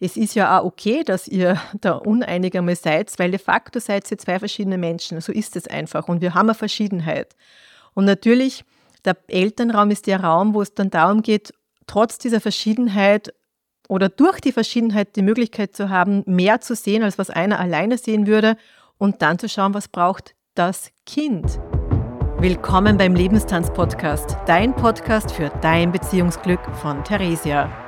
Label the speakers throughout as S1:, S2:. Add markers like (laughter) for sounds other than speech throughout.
S1: es ist ja auch okay, dass ihr (laughs) da uneinig einmal seid, weil de facto seid ihr zwei verschiedene Menschen. So ist es einfach. Und wir haben eine Verschiedenheit. Und natürlich, der Elternraum ist der Raum, wo es dann darum geht, trotz dieser Verschiedenheit oder durch die Verschiedenheit die Möglichkeit zu haben, mehr zu sehen, als was einer alleine sehen würde und dann zu schauen, was braucht das Kind. Willkommen beim Lebenstanz-Podcast, dein Podcast für dein Beziehungsglück von Theresia.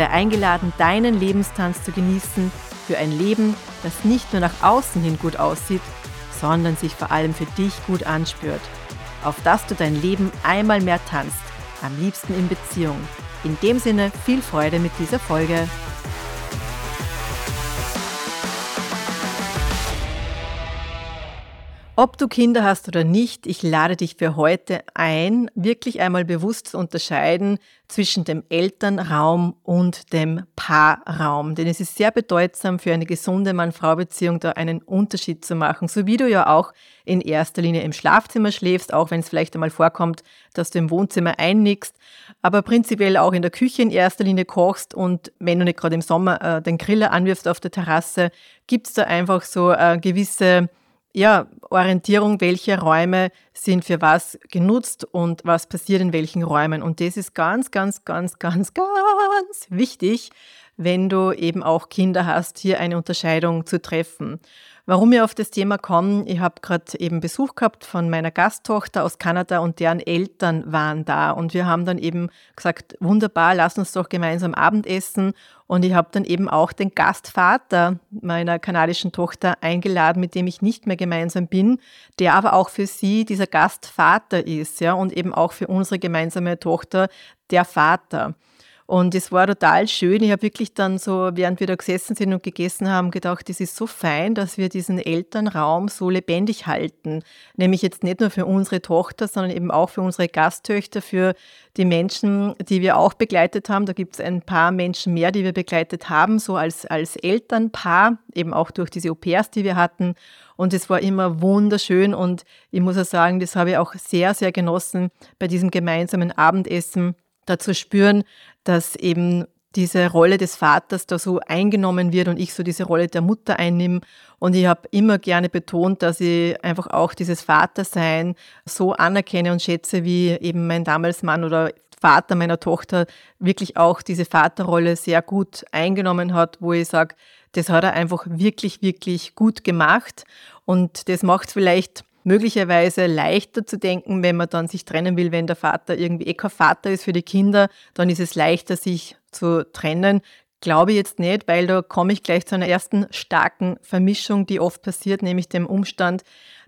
S1: Sei eingeladen, deinen Lebenstanz zu genießen für ein Leben, das nicht nur nach außen hin gut aussieht, sondern sich vor allem für dich gut anspürt. Auf dass du dein Leben einmal mehr tanzt, am liebsten in Beziehung. In dem Sinne viel Freude mit dieser Folge. Ob du Kinder hast oder nicht, ich lade dich für heute ein, wirklich einmal bewusst zu unterscheiden zwischen dem Elternraum und dem Paarraum. Denn es ist sehr bedeutsam für eine gesunde Mann-Frau-Beziehung, da einen Unterschied zu machen. So wie du ja auch in erster Linie im Schlafzimmer schläfst, auch wenn es vielleicht einmal vorkommt, dass du im Wohnzimmer einnickst, aber prinzipiell auch in der Küche in erster Linie kochst und wenn du nicht gerade im Sommer äh, den Griller anwirfst auf der Terrasse, gibt es da einfach so äh, gewisse ja, Orientierung, welche Räume sind für was genutzt und was passiert in welchen Räumen. Und das ist ganz, ganz, ganz, ganz, ganz wichtig, wenn du eben auch Kinder hast, hier eine Unterscheidung zu treffen. Warum wir auf das Thema kommen, ich habe gerade eben Besuch gehabt von meiner Gasttochter aus Kanada und deren Eltern waren da. Und wir haben dann eben gesagt, wunderbar, lass uns doch gemeinsam Abendessen. Und ich habe dann eben auch den Gastvater meiner kanadischen Tochter eingeladen, mit dem ich nicht mehr gemeinsam bin, der aber auch für sie dieser Gastvater ist, ja, und eben auch für unsere gemeinsame Tochter der Vater. Und es war total schön. Ich habe wirklich dann so, während wir da gesessen sind und gegessen haben, gedacht, es ist so fein, dass wir diesen Elternraum so lebendig halten. Nämlich jetzt nicht nur für unsere Tochter, sondern eben auch für unsere Gasttöchter, für die Menschen, die wir auch begleitet haben. Da gibt es ein paar Menschen mehr, die wir begleitet haben, so als, als Elternpaar, eben auch durch diese Au-pairs, die wir hatten. Und es war immer wunderschön und ich muss auch sagen, das habe ich auch sehr, sehr genossen bei diesem gemeinsamen Abendessen dazu spüren, dass eben diese Rolle des Vaters da so eingenommen wird und ich so diese Rolle der Mutter einnehme. Und ich habe immer gerne betont, dass ich einfach auch dieses Vatersein so anerkenne und schätze, wie eben mein damals Mann oder Vater meiner Tochter wirklich auch diese Vaterrolle sehr gut eingenommen hat, wo ich sage, das hat er einfach wirklich, wirklich gut gemacht. Und das macht vielleicht möglicherweise leichter zu denken, wenn man dann sich trennen will, wenn der Vater irgendwie eh kein Vater ist für die Kinder, dann ist es leichter, sich zu trennen. Glaube ich jetzt nicht, weil da komme ich gleich zu einer ersten starken Vermischung, die oft passiert, nämlich dem Umstand,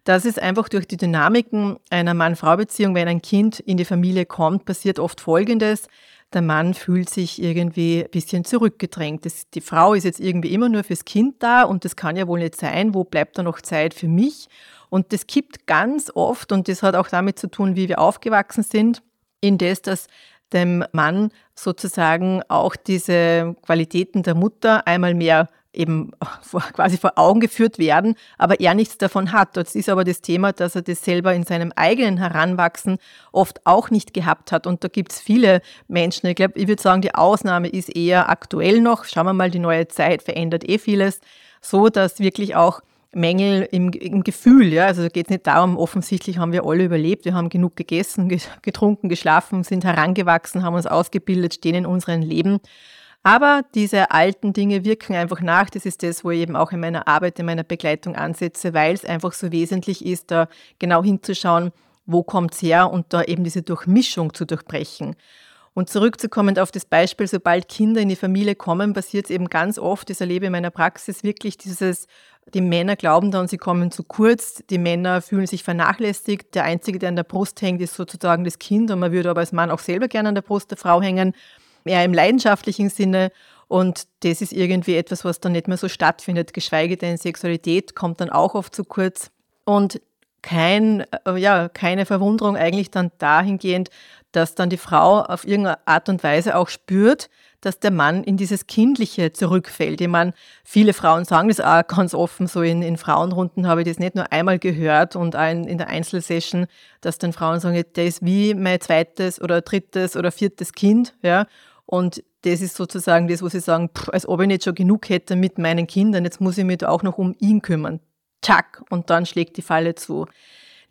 S1: dass es einfach durch die Dynamiken einer Mann-Frau-Beziehung, wenn ein Kind in die Familie kommt, passiert oft Folgendes. Der Mann fühlt sich irgendwie ein bisschen zurückgedrängt. Das, die Frau ist jetzt irgendwie immer nur fürs Kind da und das kann ja wohl nicht sein. Wo bleibt da noch Zeit für mich? Und das kippt ganz oft, und das hat auch damit zu tun, wie wir aufgewachsen sind, in das, dass dem Mann sozusagen auch diese Qualitäten der Mutter einmal mehr eben (laughs) quasi vor Augen geführt werden, aber er nichts davon hat. Das ist aber das Thema, dass er das selber in seinem eigenen Heranwachsen oft auch nicht gehabt hat. Und da gibt es viele Menschen. Ich glaube, ich würde sagen, die Ausnahme ist eher aktuell noch. Schauen wir mal, die neue Zeit verändert eh vieles, so dass wirklich auch Mängel im, im Gefühl. Ja? Also geht es nicht darum, offensichtlich haben wir alle überlebt, wir haben genug gegessen, getrunken, geschlafen, sind herangewachsen, haben uns ausgebildet, stehen in unserem Leben. Aber diese alten Dinge wirken einfach nach. Das ist das, wo ich eben auch in meiner Arbeit, in meiner Begleitung ansetze, weil es einfach so wesentlich ist, da genau hinzuschauen, wo kommt es her und da eben diese Durchmischung zu durchbrechen. Und zurückzukommen auf das Beispiel, sobald Kinder in die Familie kommen, passiert es eben ganz oft, das erlebe ich in meiner Praxis, wirklich dieses die Männer glauben dann, sie kommen zu kurz. Die Männer fühlen sich vernachlässigt. Der Einzige, der an der Brust hängt, ist sozusagen das Kind. Und man würde aber als Mann auch selber gerne an der Brust der Frau hängen, eher im leidenschaftlichen Sinne. Und das ist irgendwie etwas, was dann nicht mehr so stattfindet, geschweige denn Sexualität kommt dann auch oft zu kurz. Und kein, äh, ja, keine Verwunderung eigentlich dann dahingehend, dass dann die Frau auf irgendeine Art und Weise auch spürt, dass der Mann in dieses Kindliche zurückfällt. Ich meine, viele Frauen sagen das auch ganz offen, so in, in Frauenrunden habe ich das nicht nur einmal gehört und auch in, in der Einzelsession, dass dann Frauen sagen, der ist wie mein zweites oder drittes oder viertes Kind, ja. Und das ist sozusagen das, wo sie sagen, pff, als ob ich nicht schon genug hätte mit meinen Kindern, jetzt muss ich mich da auch noch um ihn kümmern. Tschack, und dann schlägt die Falle zu.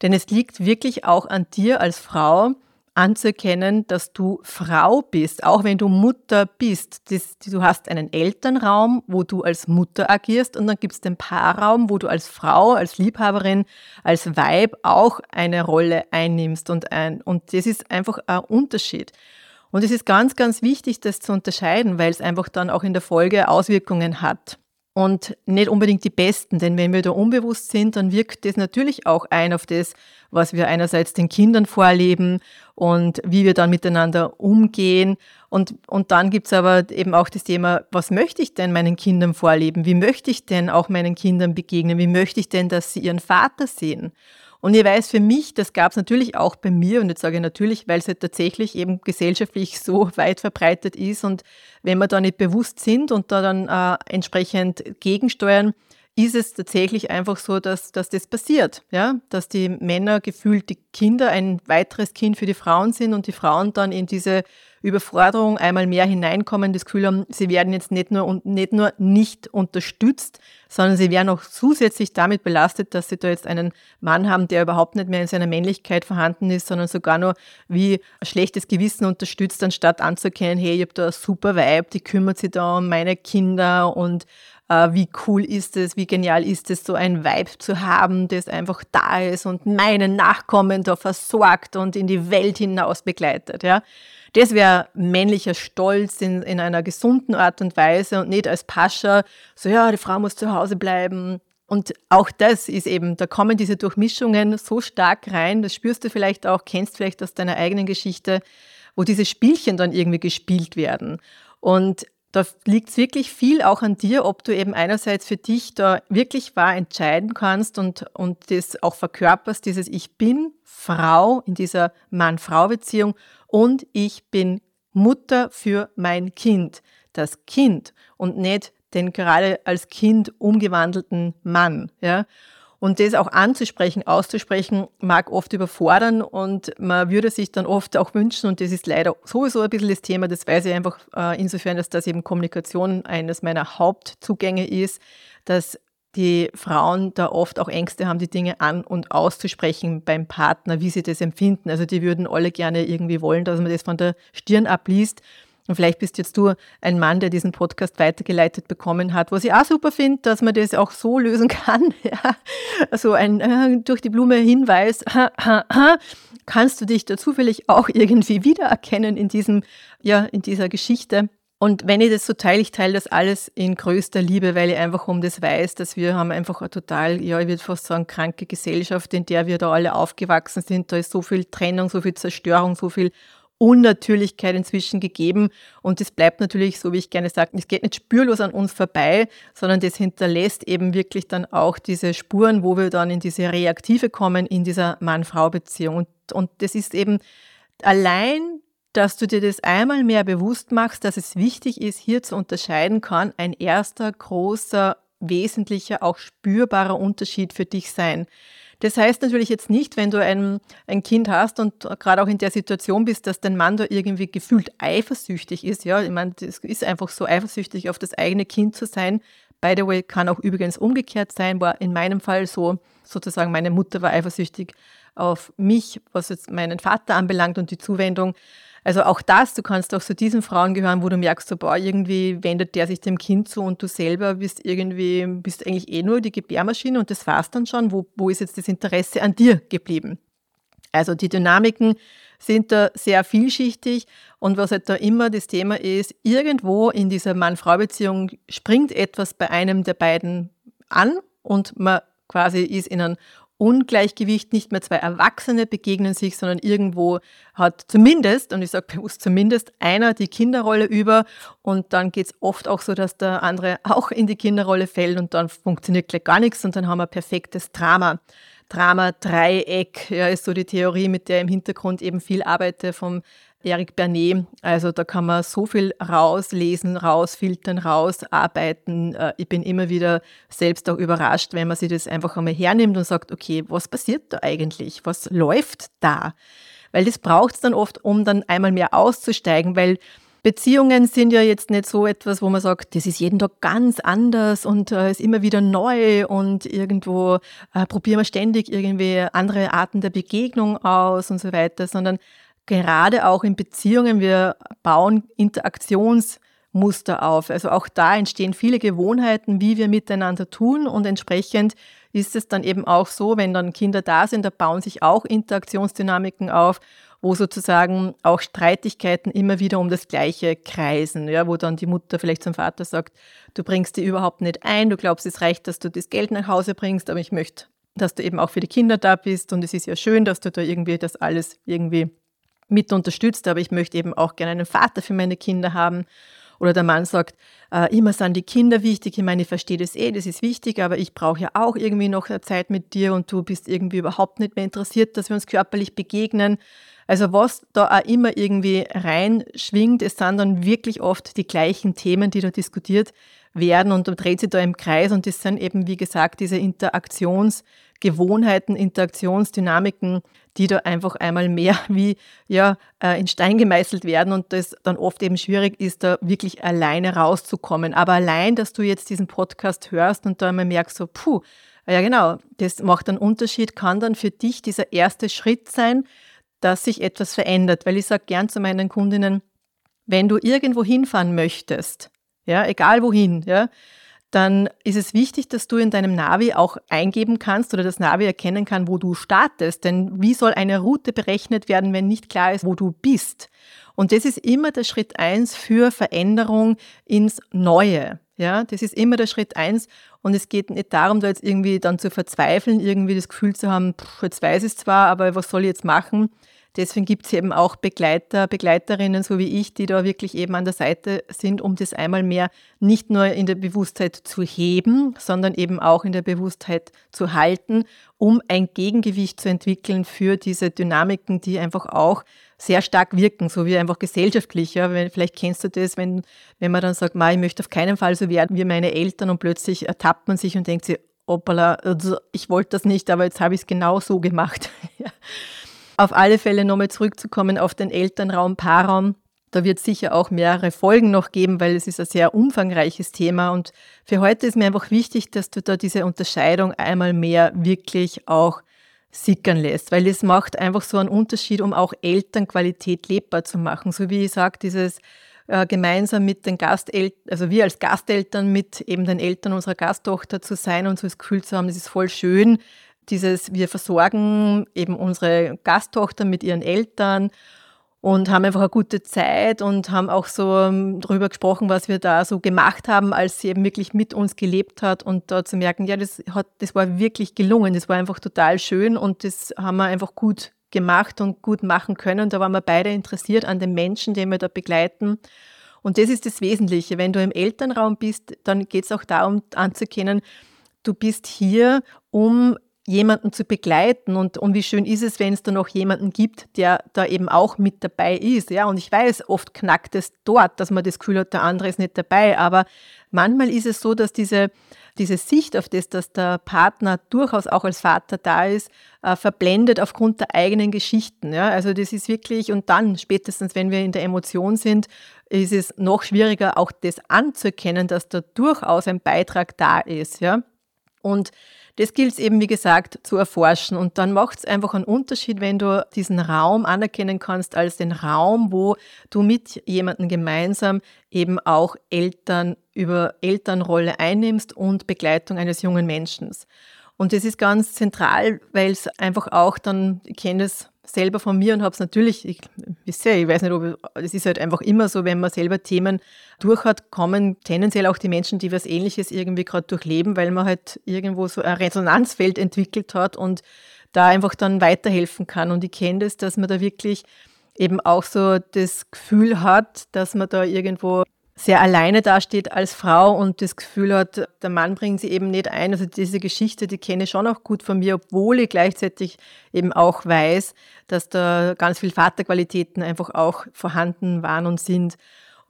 S1: Denn es liegt wirklich auch an dir als Frau, anzuerkennen, dass du Frau bist, auch wenn du Mutter bist. Das, du hast einen Elternraum, wo du als Mutter agierst und dann gibt es den Paarraum, wo du als Frau, als Liebhaberin, als Weib auch eine Rolle einnimmst und ein. Und das ist einfach ein Unterschied. Und es ist ganz, ganz wichtig, das zu unterscheiden, weil es einfach dann auch in der Folge Auswirkungen hat und nicht unbedingt die besten, denn wenn wir da unbewusst sind, dann wirkt das natürlich auch ein auf das, was wir einerseits den Kindern vorleben und wie wir dann miteinander umgehen. Und, und dann gibt's aber eben auch das Thema, was möchte ich denn meinen Kindern vorleben? Wie möchte ich denn auch meinen Kindern begegnen? Wie möchte ich denn, dass sie ihren Vater sehen? Und ich weiß für mich, das gab es natürlich auch bei mir, und jetzt sage ich natürlich, weil es halt tatsächlich eben gesellschaftlich so weit verbreitet ist und wenn wir da nicht bewusst sind und da dann äh, entsprechend gegensteuern, ist es tatsächlich einfach so, dass, dass das passiert, ja? dass die Männer gefühlt die Kinder ein weiteres Kind für die Frauen sind und die Frauen dann in diese Überforderung einmal mehr hineinkommen, das Gefühl haben, sie werden jetzt nicht nur, und nicht nur nicht unterstützt, sondern sie werden auch zusätzlich damit belastet, dass sie da jetzt einen Mann haben, der überhaupt nicht mehr in seiner Männlichkeit vorhanden ist, sondern sogar nur wie ein schlechtes Gewissen unterstützt, anstatt anzuerkennen, hey, ich habe da eine super Vibe, die kümmert sich da um meine Kinder und äh, wie cool ist es, wie genial ist es, so ein Vibe zu haben, das einfach da ist und meinen Nachkommen da versorgt und in die Welt hinaus begleitet. Ja. Das wäre männlicher Stolz in, in einer gesunden Art und Weise und nicht als Pascha, so ja, die Frau muss zu Hause bleiben. Und auch das ist eben, da kommen diese Durchmischungen so stark rein, das spürst du vielleicht auch, kennst vielleicht aus deiner eigenen Geschichte, wo diese Spielchen dann irgendwie gespielt werden. Und da liegt es wirklich viel auch an dir, ob du eben einerseits für dich da wirklich wahr entscheiden kannst und, und das auch verkörperst, dieses Ich bin Frau in dieser Mann-Frau-Beziehung und ich bin Mutter für mein Kind, das Kind und nicht den gerade als Kind umgewandelten Mann. Ja? Und das auch anzusprechen, auszusprechen, mag oft überfordern und man würde sich dann oft auch wünschen, und das ist leider sowieso ein bisschen das Thema, das weiß ich einfach äh, insofern, dass das eben Kommunikation eines meiner Hauptzugänge ist, dass die Frauen da oft auch Ängste haben, die Dinge an- und auszusprechen beim Partner, wie sie das empfinden. Also die würden alle gerne irgendwie wollen, dass man das von der Stirn abliest. Und vielleicht bist jetzt du ein Mann, der diesen Podcast weitergeleitet bekommen hat, was ich auch super finde, dass man das auch so lösen kann. (laughs) Ja. Also ein äh, durch die Blume Hinweis, (laughs) kannst du dich da zufällig auch irgendwie wiedererkennen in diesem, ja, in dieser Geschichte. Und wenn ich das so teile, ich teile das alles in größter Liebe, weil ich einfach um das weiß, dass wir haben einfach eine total, ja, ich würde fast sagen, kranke Gesellschaft, in der wir da alle aufgewachsen sind. Da ist so viel Trennung, so viel Zerstörung, so viel Unnatürlichkeit inzwischen gegeben. Und das bleibt natürlich, so wie ich gerne sage, es geht nicht spurlos an uns vorbei, sondern das hinterlässt eben wirklich dann auch diese Spuren, wo wir dann in diese Reaktive kommen, in dieser Mann-Frau-Beziehung. Und, und das ist eben allein, dass du dir das einmal mehr bewusst machst, dass es wichtig ist, hier zu unterscheiden kann, ein erster großer, wesentlicher, auch spürbarer Unterschied für dich sein. Das heißt natürlich jetzt nicht, wenn du ein, ein Kind hast und gerade auch in der Situation bist, dass dein Mann da irgendwie gefühlt eifersüchtig ist. Ja, ich meine, das ist einfach so eifersüchtig auf das eigene Kind zu sein. By the way, kann auch übrigens umgekehrt sein, war in meinem Fall so, sozusagen meine Mutter war eifersüchtig auf mich, was jetzt meinen Vater anbelangt und die Zuwendung. Also auch das, du kannst auch zu diesen Frauen gehören, wo du merkst, so, boah, irgendwie wendet der sich dem Kind zu und du selber bist irgendwie, bist eigentlich eh nur die Gebärmaschine und das war's dann schon. Wo, wo ist jetzt das Interesse an dir geblieben? Also die Dynamiken sind da sehr vielschichtig und was halt da immer das Thema ist, irgendwo in dieser Mann-Frau-Beziehung springt etwas bei einem der beiden an und man quasi ist in einem Ungleichgewicht, nicht mehr zwei Erwachsene begegnen sich, sondern irgendwo hat zumindest, und ich sage bewusst zumindest, einer die Kinderrolle über und dann geht es oft auch so, dass der andere auch in die Kinderrolle fällt und dann funktioniert gleich gar nichts und dann haben wir perfektes Drama. Drama-Dreieck ja, ist so die Theorie, mit der im Hintergrund eben viel arbeite vom Eric Bernet. Also da kann man so viel rauslesen, rausfiltern, rausarbeiten. Äh, ich bin immer wieder selbst auch überrascht, wenn man sich das einfach einmal hernimmt und sagt, okay, was passiert da eigentlich? Was läuft da? Weil das braucht es dann oft, um dann einmal mehr auszusteigen, weil Beziehungen sind ja jetzt nicht so etwas, wo man sagt, das ist jeden Tag ganz anders und äh, ist immer wieder neu und irgendwo äh, probieren wir ständig irgendwie andere Arten der Begegnung aus und so weiter, sondern gerade auch in Beziehungen, wir bauen Interaktionsmuster auf. Also auch da entstehen viele Gewohnheiten, wie wir miteinander tun und entsprechend ist es dann eben auch so, wenn dann Kinder da sind, da bauen sich auch Interaktionsdynamiken auf, wo sozusagen auch Streitigkeiten immer wieder um das Gleiche kreisen, ja, wo dann die Mutter vielleicht zum Vater sagt, du bringst die überhaupt nicht ein, du glaubst, es reicht, dass du das Geld nach Hause bringst, aber ich möchte, dass du eben auch für die Kinder da bist und es ist ja schön, dass du da irgendwie das alles irgendwie mit unterstützt, aber ich möchte eben auch gerne einen Vater für meine Kinder haben. Oder der Mann sagt, äh, immer sind die Kinder wichtig. Ich meine, ich verstehe das eh, das ist wichtig, aber ich brauche ja auch irgendwie noch Zeit mit dir und du bist irgendwie überhaupt nicht mehr interessiert, dass wir uns körperlich begegnen. Also was da auch immer irgendwie reinschwingt, es sind dann wirklich oft die gleichen Themen, die da diskutiert werden und dreht sich da im Kreis und das sind eben, wie gesagt, diese Interaktionsgewohnheiten, Interaktionsdynamiken, die da einfach einmal mehr (laughs) wie ja, äh, in Stein gemeißelt werden und das dann oft eben schwierig ist, da wirklich alleine rauszukommen. Aber allein, dass du jetzt diesen Podcast hörst und da einmal merkst, so, puh, ja genau, das macht einen Unterschied, kann dann für dich dieser erste Schritt sein, dass sich etwas verändert. Weil ich sage gern zu meinen Kundinnen, wenn du irgendwo hinfahren möchtest, ja, egal wohin, ja, dann ist es wichtig, dass du in deinem Navi auch eingeben kannst oder das Navi erkennen kann, wo du startest. Denn wie soll eine Route berechnet werden, wenn nicht klar ist, wo du bist? Und das ist immer der Schritt eins für Veränderung ins Neue. Ja, das ist immer der Schritt eins. Und es geht nicht darum, da jetzt irgendwie dann zu verzweifeln, irgendwie das Gefühl zu haben, pff, jetzt weiß ich es zwar, aber was soll ich jetzt machen? Deswegen gibt es eben auch Begleiter, Begleiterinnen, so wie ich, die da wirklich eben an der Seite sind, um das einmal mehr nicht nur in der Bewusstheit zu heben, sondern eben auch in der Bewusstheit zu halten, um ein Gegengewicht zu entwickeln für diese Dynamiken, die einfach auch sehr stark wirken, so wie einfach gesellschaftlich. Ja. Vielleicht kennst du das, wenn, wenn man dann sagt, ich möchte auf keinen Fall so werden wie meine Eltern und plötzlich ertappt man sich und denkt sich, hoppala, also ich wollte das nicht, aber jetzt habe ich es genau so gemacht. (laughs) Auf alle Fälle nochmal zurückzukommen auf den Elternraum, Paarraum. Da wird es sicher auch mehrere Folgen noch geben, weil es ist ein sehr umfangreiches Thema. Und für heute ist mir einfach wichtig, dass du da diese Unterscheidung einmal mehr wirklich auch sickern lässt, weil es macht einfach so einen Unterschied, um auch Elternqualität lebbar zu machen. So wie ich sage, dieses äh, gemeinsam mit den Gasteltern, also wir als Gasteltern mit eben den Eltern unserer Gasttochter zu sein und so das Gefühl zu haben, das ist voll schön, dieses, wir versorgen eben unsere Gasttochter mit ihren Eltern und haben einfach eine gute Zeit und haben auch so ähm, darüber gesprochen, was wir da so gemacht haben, als sie eben wirklich mit uns gelebt hat und da zu merken, ja, das hat, das war wirklich gelungen, das war einfach total schön und das haben wir einfach gut gemacht und gut machen können. Da waren wir beide interessiert an den Menschen, den wir da begleiten. Und das ist das Wesentliche. Wenn du im Elternraum bist, dann geht es auch darum anzuerkennen, du bist hier, um jemanden zu begleiten und, und wie schön ist es, wenn es da noch jemanden gibt, der da eben auch mit dabei ist. Ja, und ich weiß, oft knackt es dort, dass man das Gefühl hat, der andere ist nicht dabei, aber manchmal ist es so, dass diese, diese Sicht auf das, dass der Partner durchaus auch als Vater da ist, äh, verblendet aufgrund der eigenen Geschichten. Ja, also das ist wirklich, und dann spätestens, wenn wir in der Emotion sind, ist es noch schwieriger, auch das anzuerkennen, dass da durchaus ein Beitrag da ist. Ja, und das gilt es eben, wie gesagt, zu erforschen. Und dann macht es einfach einen Unterschied, wenn du diesen Raum anerkennen kannst als den Raum, wo du mit jemandem gemeinsam eben auch Eltern über Elternrolle einnimmst und Begleitung eines jungen Menschen. Und das ist ganz zentral, weil es einfach auch dann, ich kenne das selber von mir und habe es natürlich, ich, wisst ich weiß nicht, ob es ist halt einfach immer so, wenn man selber Themen durch hat, kommen tendenziell auch die Menschen, die was Ähnliches irgendwie gerade durchleben, weil man halt irgendwo so ein Resonanzfeld entwickelt hat und da einfach dann weiterhelfen kann. Und ich kenne das, dass man da wirklich eben auch so das Gefühl hat, dass man da irgendwo sehr alleine dasteht als Frau und das Gefühl hat, der Mann bringt sie eben nicht ein. Also diese Geschichte, die kenne ich schon auch gut von mir, obwohl ich gleichzeitig eben auch weiß, dass da ganz viel Vaterqualitäten einfach auch vorhanden waren und sind.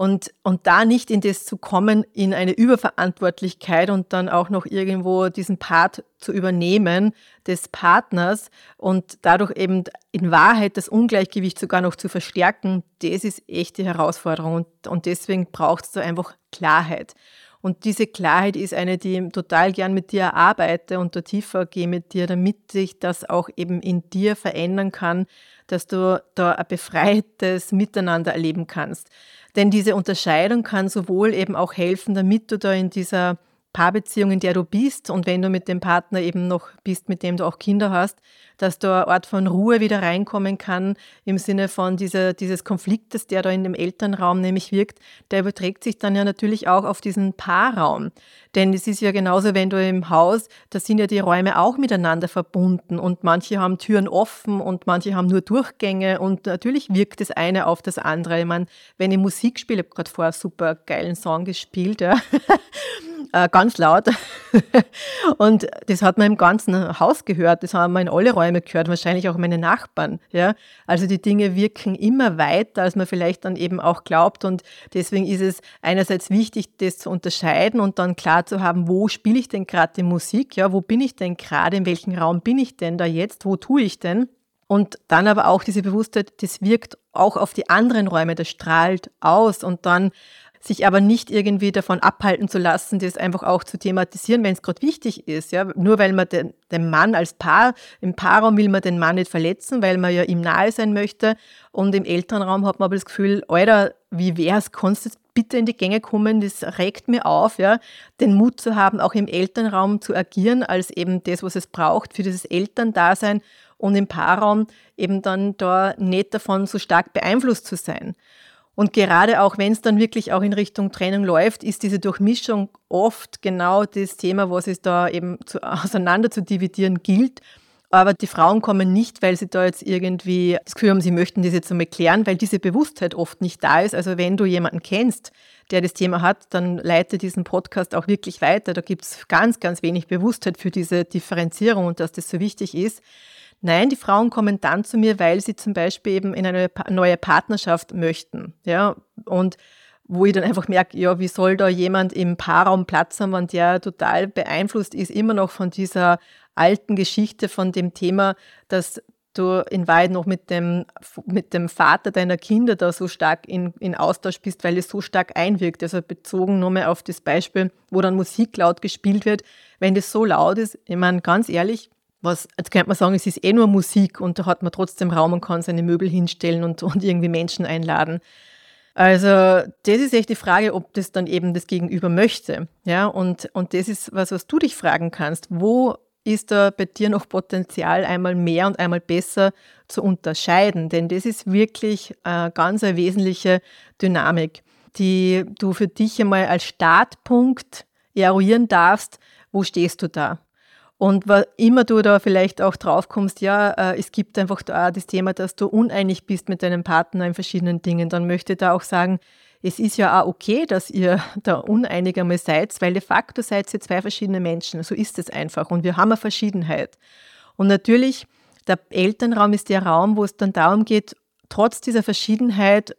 S1: Und, und da nicht in das zu kommen, in eine Überverantwortlichkeit und dann auch noch irgendwo diesen Part zu übernehmen des Partners und dadurch eben in Wahrheit das Ungleichgewicht sogar noch zu verstärken, das ist echt die Herausforderung. Und, und deswegen braucht es einfach Klarheit. Und diese Klarheit ist eine, die ich total gern mit dir arbeite und da tiefer gehe mit dir, damit sich das auch eben in dir verändern kann, dass du da ein befreites Miteinander erleben kannst. Denn diese Unterscheidung kann sowohl eben auch helfen, damit du da in dieser Paarbeziehung, in der du bist und wenn du mit dem Partner eben noch bist, mit dem du auch Kinder hast, dass da ein Ort von Ruhe wieder reinkommen kann im Sinne von dieser, dieses Konfliktes, der da in dem Elternraum nämlich wirkt, der überträgt sich dann ja natürlich auch auf diesen Paarraum. Denn es ist ja genauso, wenn du im Haus, da sind ja die Räume auch miteinander verbunden und manche haben Türen offen und manche haben nur Durchgänge und natürlich wirkt das eine auf das andere. Ich meine, wenn ich Musik spiele, ich habe gerade vorher einen super geilen Song gespielt, ja. (laughs) Äh, ganz laut. (laughs) und das hat man im ganzen Haus gehört, das haben wir in alle Räume gehört, wahrscheinlich auch meine Nachbarn. Ja? Also die Dinge wirken immer weiter, als man vielleicht dann eben auch glaubt. Und deswegen ist es einerseits wichtig, das zu unterscheiden und dann klar zu haben, wo spiele ich denn gerade die Musik? Ja, wo bin ich denn gerade? In welchem Raum bin ich denn da jetzt? Wo tue ich denn? Und dann aber auch diese Bewusstheit, das wirkt auch auf die anderen Räume, das strahlt aus und dann sich aber nicht irgendwie davon abhalten zu lassen, das einfach auch zu thematisieren, wenn es gerade wichtig ist. Ja? Nur weil man den, den Mann als Paar, im Paarraum will man den Mann nicht verletzen, weil man ja ihm nahe sein möchte. Und im Elternraum hat man aber das Gefühl, Alter, wie wär's, kannst du bitte in die Gänge kommen, das regt mir auf, ja, den Mut zu haben, auch im Elternraum zu agieren, als eben das, was es braucht für dieses Elterndasein und im Paarraum eben dann da nicht davon so stark beeinflusst zu sein. Und gerade auch wenn es dann wirklich auch in Richtung Trennung läuft, ist diese Durchmischung oft genau das Thema, was es da eben zu, (laughs) auseinander zu dividieren gilt. Aber die Frauen kommen nicht, weil sie da jetzt irgendwie das Gefühl haben, sie möchten das jetzt einmal klären, weil diese Bewusstheit oft nicht da ist. Also wenn du jemanden kennst, der das Thema hat, dann leite diesen Podcast auch wirklich weiter. Da gibt es ganz, ganz wenig Bewusstheit für diese Differenzierung und dass das so wichtig ist. Nein, die Frauen kommen dann zu mir, weil sie zum Beispiel eben in eine neue Partnerschaft möchten. Ja, und wo ich dann einfach merke, ja, wie soll da jemand im Paarraum Platz haben, wenn der total beeinflusst ist, immer noch von dieser alten Geschichte, von dem Thema, dass du in Wahrheit noch mit dem, mit dem Vater deiner Kinder da so stark in, in Austausch bist, weil es so stark einwirkt. Also bezogen nochmal auf das Beispiel, wo dann Musik laut gespielt wird. Wenn das so laut ist, ich meine, ganz ehrlich, was, jetzt könnte man sagen, es ist eh nur Musik und da hat man trotzdem Raum und kann seine Möbel hinstellen und, (laughs) und irgendwie Menschen einladen. Also das ist echt die Frage, ob das dann eben das Gegenüber möchte. Ja, und, und das ist was, was du dich fragen kannst. Wo ist da bei dir noch Potenzial, einmal mehr und einmal besser zu unterscheiden? Denn das ist wirklich eine ganz eine wesentliche Dynamik, die du für dich einmal als Startpunkt eruieren darfst. Wo stehst du da? Und was immer du da vielleicht auch drauf kommst, ja, äh, es gibt einfach da das Thema, dass du uneinig bist mit deinem Partner in verschiedenen Dingen, dann möchte ich da auch sagen, es ist ja auch okay, dass ihr (laughs) da uneinig einmal seid, weil de facto seid ihr zwei verschiedene Menschen. So ist es einfach. Und wir haben eine Verschiedenheit. Und natürlich, der Elternraum ist der Raum, wo es dann darum geht, trotz dieser Verschiedenheit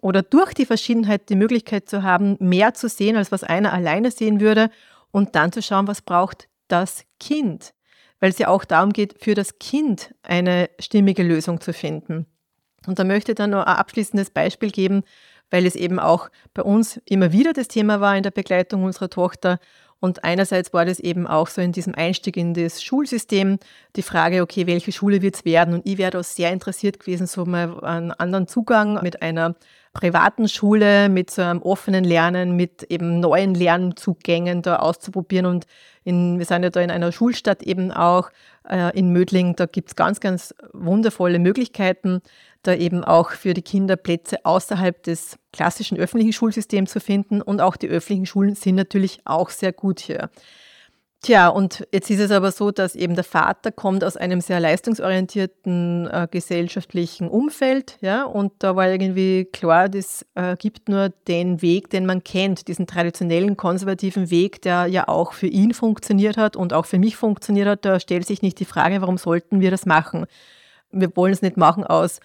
S1: oder durch die Verschiedenheit die Möglichkeit zu haben, mehr zu sehen, als was einer alleine sehen würde und dann zu schauen, was braucht das Kind, weil es ja auch darum geht, für das Kind eine stimmige Lösung zu finden. Und da möchte ich dann noch ein abschließendes Beispiel geben, weil es eben auch bei uns immer wieder das Thema war in der Begleitung unserer Tochter. Und einerseits war das eben auch so in diesem Einstieg in das Schulsystem die Frage, okay, welche Schule wird es werden? Und ich wäre da sehr interessiert gewesen, so mal einen anderen Zugang mit einer privaten Schule mit so einem offenen Lernen, mit eben neuen Lernzugängen da auszuprobieren. Und in, wir sind ja da in einer Schulstadt eben auch äh, in Mödling, da gibt's ganz, ganz wundervolle Möglichkeiten, da eben auch für die Kinder Plätze außerhalb des klassischen öffentlichen Schulsystems zu finden. Und auch die öffentlichen Schulen sind natürlich auch sehr gut hier. Tja, und jetzt ist es aber so, dass eben der Vater kommt aus einem sehr leistungsorientierten äh, gesellschaftlichen Umfeld, ja, und da war irgendwie klar, das äh, gibt nur den Weg, den man kennt, diesen traditionellen konservativen Weg, der ja auch für ihn funktioniert hat und auch für mich funktioniert hat. Da stellt sich nicht die Frage, warum sollten wir das machen? Wir wollen es nicht machen aus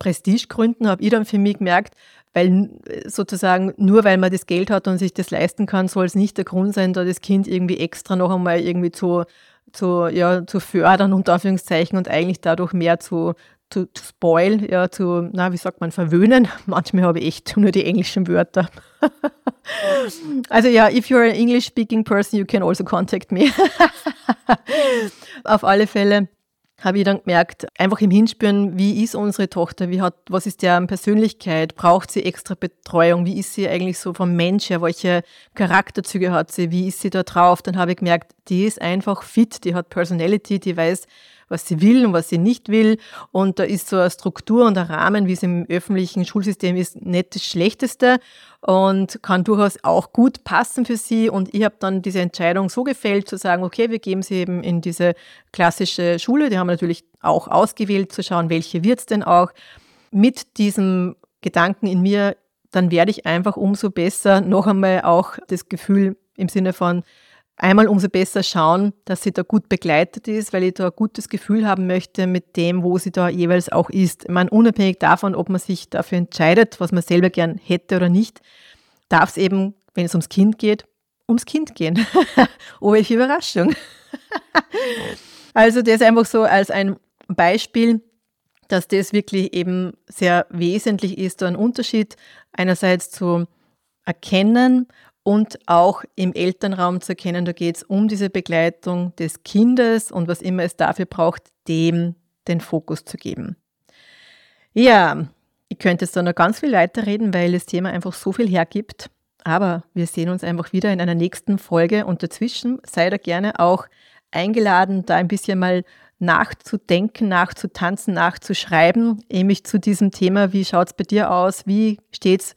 S1: Prestigegründen, habe ich dann für mich gemerkt, weil sozusagen nur weil man das Geld hat und sich das leisten kann, soll es nicht der Grund sein, da das Kind irgendwie extra noch einmal irgendwie zu, zu, ja, zu fördern, unter Anführungszeichen, und eigentlich dadurch mehr zu, zu, zu spoil, ja, zu, na, wie sagt man, verwöhnen. (laughs) Manchmal habe ich echt (laughs) nur die englischen Wörter. (laughs) also ja, if you're an English speaking person, you can also contact me. Auf alle Fälle habe ich dann gemerkt, einfach im Hinspüren, wie ist unsere Tochter, wie hat, was ist deren Persönlichkeit, braucht sie extra Betreuung, wie ist sie eigentlich so vom Mensch her, welche Charakterzüge hat sie, wie ist sie da drauf, dann habe ich gemerkt, die ist einfach fit, die hat Personality, die weiß, was sie will und was sie nicht will. Und da ist so eine Struktur und ein Rahmen, wie es im öffentlichen Schulsystem ist, nicht das Schlechteste und kann durchaus auch gut passen für sie. Und ich habe dann diese Entscheidung so gefällt, zu sagen, okay, wir geben sie eben in diese klassische Schule. Die haben wir natürlich auch ausgewählt, zu schauen, welche wird es denn auch. Mit diesem Gedanken in mir, dann werde ich einfach umso besser noch einmal auch das Gefühl im Sinne von, einmal umso besser schauen, dass sie da gut begleitet ist, weil ich da ein gutes Gefühl haben möchte mit dem, wo sie da jeweils auch ist. Ich meine, unabhängig davon, ob man sich dafür entscheidet, was man selber gern hätte oder nicht, darf es eben, wenn es ums Kind geht, ums Kind gehen. (laughs) oh, welche Überraschung. (laughs) also das einfach so als ein Beispiel, dass das wirklich eben sehr wesentlich ist, da ein Unterschied einerseits zu erkennen und auch im Elternraum zu erkennen, da geht es um diese Begleitung des Kindes und was immer es dafür braucht, dem den Fokus zu geben. Ja, ich könnte jetzt da noch ganz viel weiterreden, weil das Thema einfach so viel hergibt. Aber wir sehen uns einfach wieder in einer nächsten Folge und dazwischen sei da gerne auch eingeladen, da ein bisschen mal nachzudenken, nachzutanzen, nachzuschreiben, nämlich zu diesem Thema, wie schaut es bei dir aus, wie steht es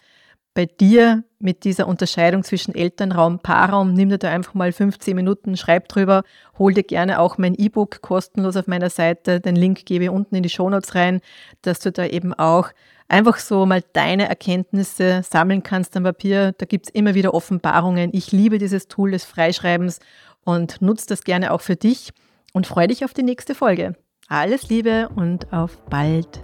S1: bei dir mit dieser Unterscheidung zwischen Elternraum, Paarraum, nimm dir da einfach mal 15 Minuten, schreib drüber, hol dir gerne auch mein E-Book kostenlos auf meiner Seite. Den Link gebe ich unten in die Shownotes rein, dass du da eben auch einfach so mal deine Erkenntnisse sammeln kannst am Papier. Da gibt es immer wieder Offenbarungen. Ich liebe dieses Tool des Freischreibens und nutze das gerne auch für dich und freue dich auf die nächste Folge. Alles Liebe und auf bald.